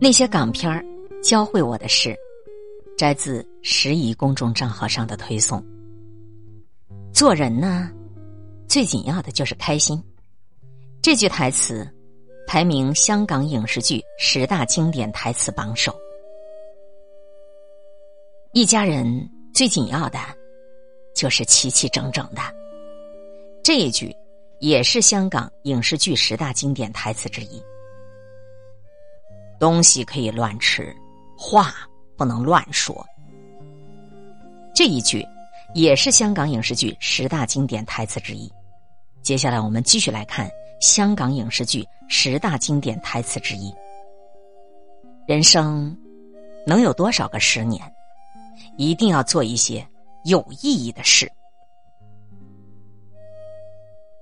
那些港片儿教会我的事，摘自时宜公众账号上的推送。做人呢，最紧要的就是开心。这句台词排名香港影视剧十大经典台词榜首。一家人最紧要的，就是齐齐整整的。这一句也是香港影视剧十大经典台词之一。东西可以乱吃，话不能乱说。这一句也是香港影视剧十大经典台词之一。接下来我们继续来看香港影视剧十大经典台词之一。人生能有多少个十年？一定要做一些有意义的事。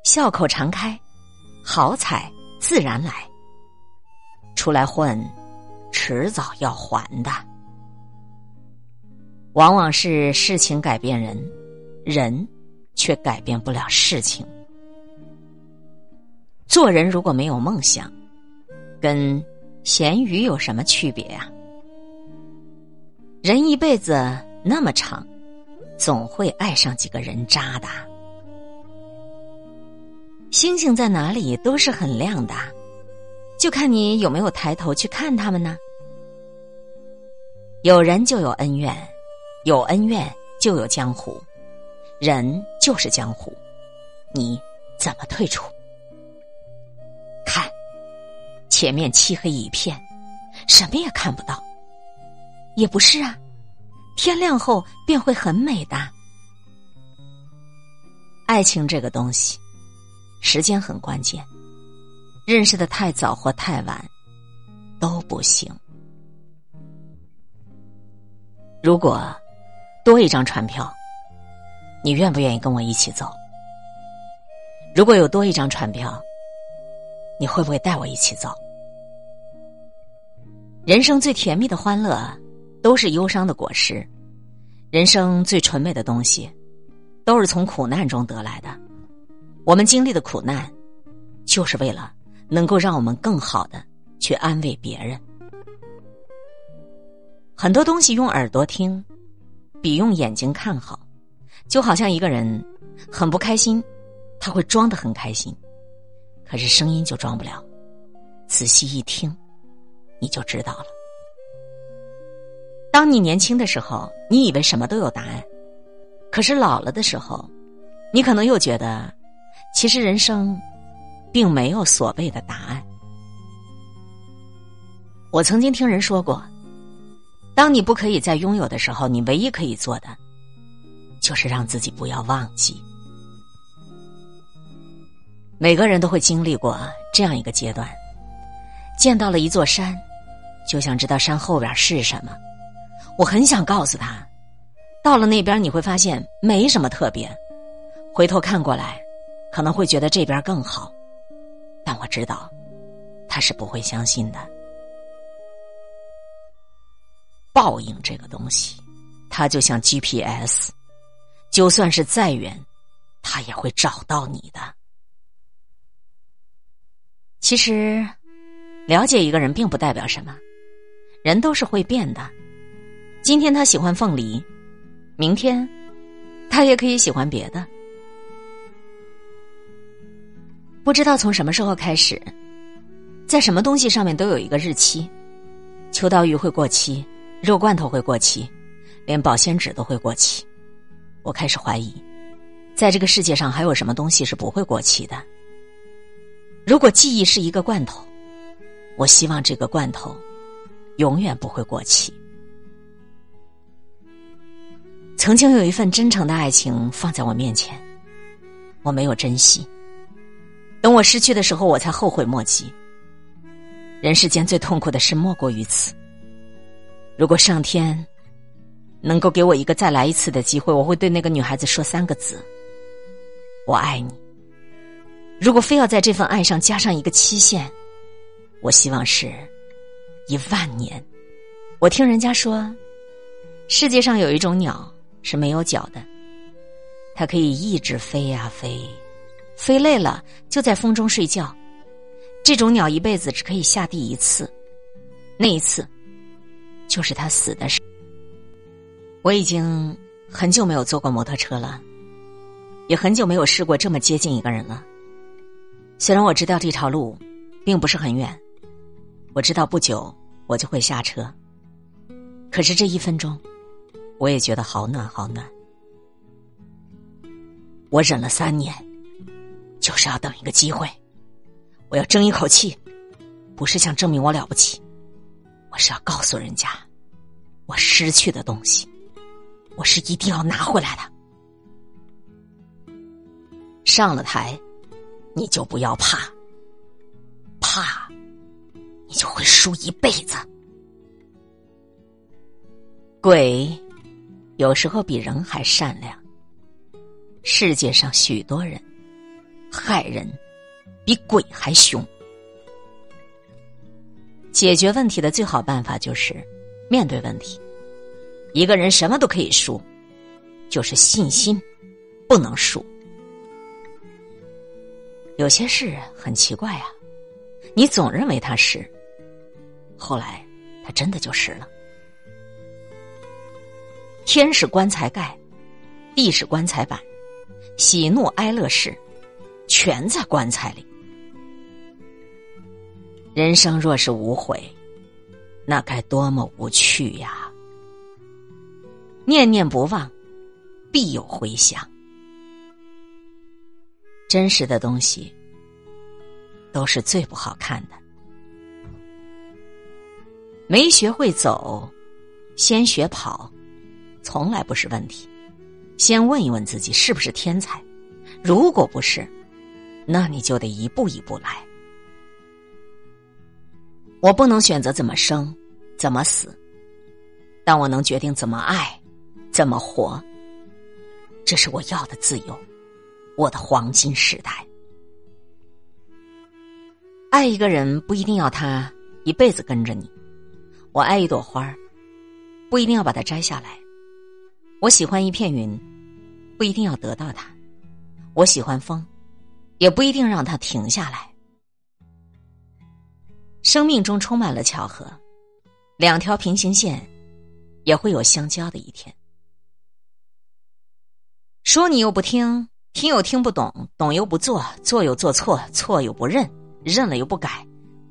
笑口常开，好彩自然来。出来混，迟早要还的。往往是事情改变人，人却改变不了事情。做人如果没有梦想，跟咸鱼有什么区别呀？人一辈子那么长，总会爱上几个人渣的。星星在哪里都是很亮的，就看你有没有抬头去看他们呢。有人就有恩怨，有恩怨就有江湖，人就是江湖，你怎么退出？看，前面漆黑一片，什么也看不到。也不是啊，天亮后便会很美的。爱情这个东西，时间很关键，认识的太早或太晚都不行。如果多一张船票，你愿不愿意跟我一起走？如果有多一张船票，你会不会带我一起走？人生最甜蜜的欢乐。都是忧伤的果实，人生最纯美的东西，都是从苦难中得来的。我们经历的苦难，就是为了能够让我们更好的去安慰别人。很多东西用耳朵听，比用眼睛看好。就好像一个人很不开心，他会装的很开心，可是声音就装不了。仔细一听，你就知道了。当你年轻的时候，你以为什么都有答案，可是老了的时候，你可能又觉得，其实人生并没有所谓的答案。我曾经听人说过，当你不可以再拥有的时候，你唯一可以做的，就是让自己不要忘记。每个人都会经历过这样一个阶段，见到了一座山，就想知道山后边是什么。我很想告诉他，到了那边你会发现没什么特别，回头看过来，可能会觉得这边更好，但我知道，他是不会相信的。报应这个东西，它就像 GPS，就算是再远，它也会找到你的。其实，了解一个人并不代表什么，人都是会变的。今天他喜欢凤梨，明天他也可以喜欢别的。不知道从什么时候开始，在什么东西上面都有一个日期：秋刀鱼会过期，肉罐头会过期，连保鲜纸都会过期。我开始怀疑，在这个世界上还有什么东西是不会过期的？如果记忆是一个罐头，我希望这个罐头永远不会过期。曾经有一份真诚的爱情放在我面前，我没有珍惜。等我失去的时候，我才后悔莫及。人世间最痛苦的事莫过于此。如果上天能够给我一个再来一次的机会，我会对那个女孩子说三个字：“我爱你。”如果非要在这份爱上加上一个期限，我希望是一万年。我听人家说，世界上有一种鸟。是没有脚的，它可以一直飞呀飞，飞累了就在风中睡觉。这种鸟一辈子只可以下地一次，那一次，就是他死的时。我已经很久没有坐过摩托车了，也很久没有试过这么接近一个人了。虽然我知道这条路并不是很远，我知道不久我就会下车，可是这一分钟，我也觉得好暖好暖。我忍了三年，就是要等一个机会，我要争一口气，不是想证明我了不起，我是要告诉人家，我失去的东西。我是一定要拿回来的。上了台，你就不要怕，怕，你就会输一辈子。鬼有时候比人还善良。世界上许多人害人比鬼还凶。解决问题的最好办法就是面对问题。一个人什么都可以输，就是信心不能输。有些事很奇怪啊，你总认为他是，后来他真的就是了。天是棺材盖，地是棺材板，喜怒哀乐事全在棺材里。人生若是无悔，那该多么无趣呀！念念不忘，必有回响。真实的东西都是最不好看的。没学会走，先学跑，从来不是问题。先问一问自己是不是天才，如果不是，那你就得一步一步来。我不能选择怎么生，怎么死，但我能决定怎么爱。怎么活？这是我要的自由，我的黄金时代。爱一个人不一定要他一辈子跟着你。我爱一朵花不一定要把它摘下来。我喜欢一片云，不一定要得到它。我喜欢风，也不一定让他停下来。生命中充满了巧合，两条平行线也会有相交的一天。说你又不听，听又听不懂，懂又不做，做又做错，错又不认，认了又不改，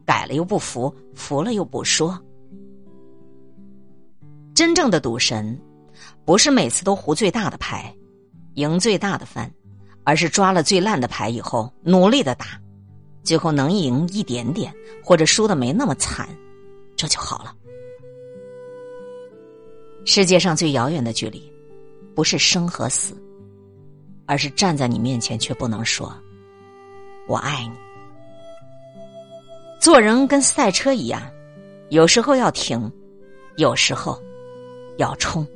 改了又不服，服了又不说。真正的赌神，不是每次都胡最大的牌，赢最大的番，而是抓了最烂的牌以后，努力的打，最后能赢一点点，或者输的没那么惨，这就好了。世界上最遥远的距离，不是生和死。而是站在你面前却不能说“我爱你”。做人跟赛车一样，有时候要停，有时候要冲。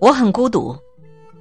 我很孤独，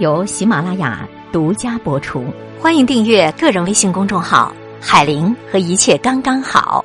由喜马拉雅独家播出，欢迎订阅个人微信公众号“海林”和一切刚刚好。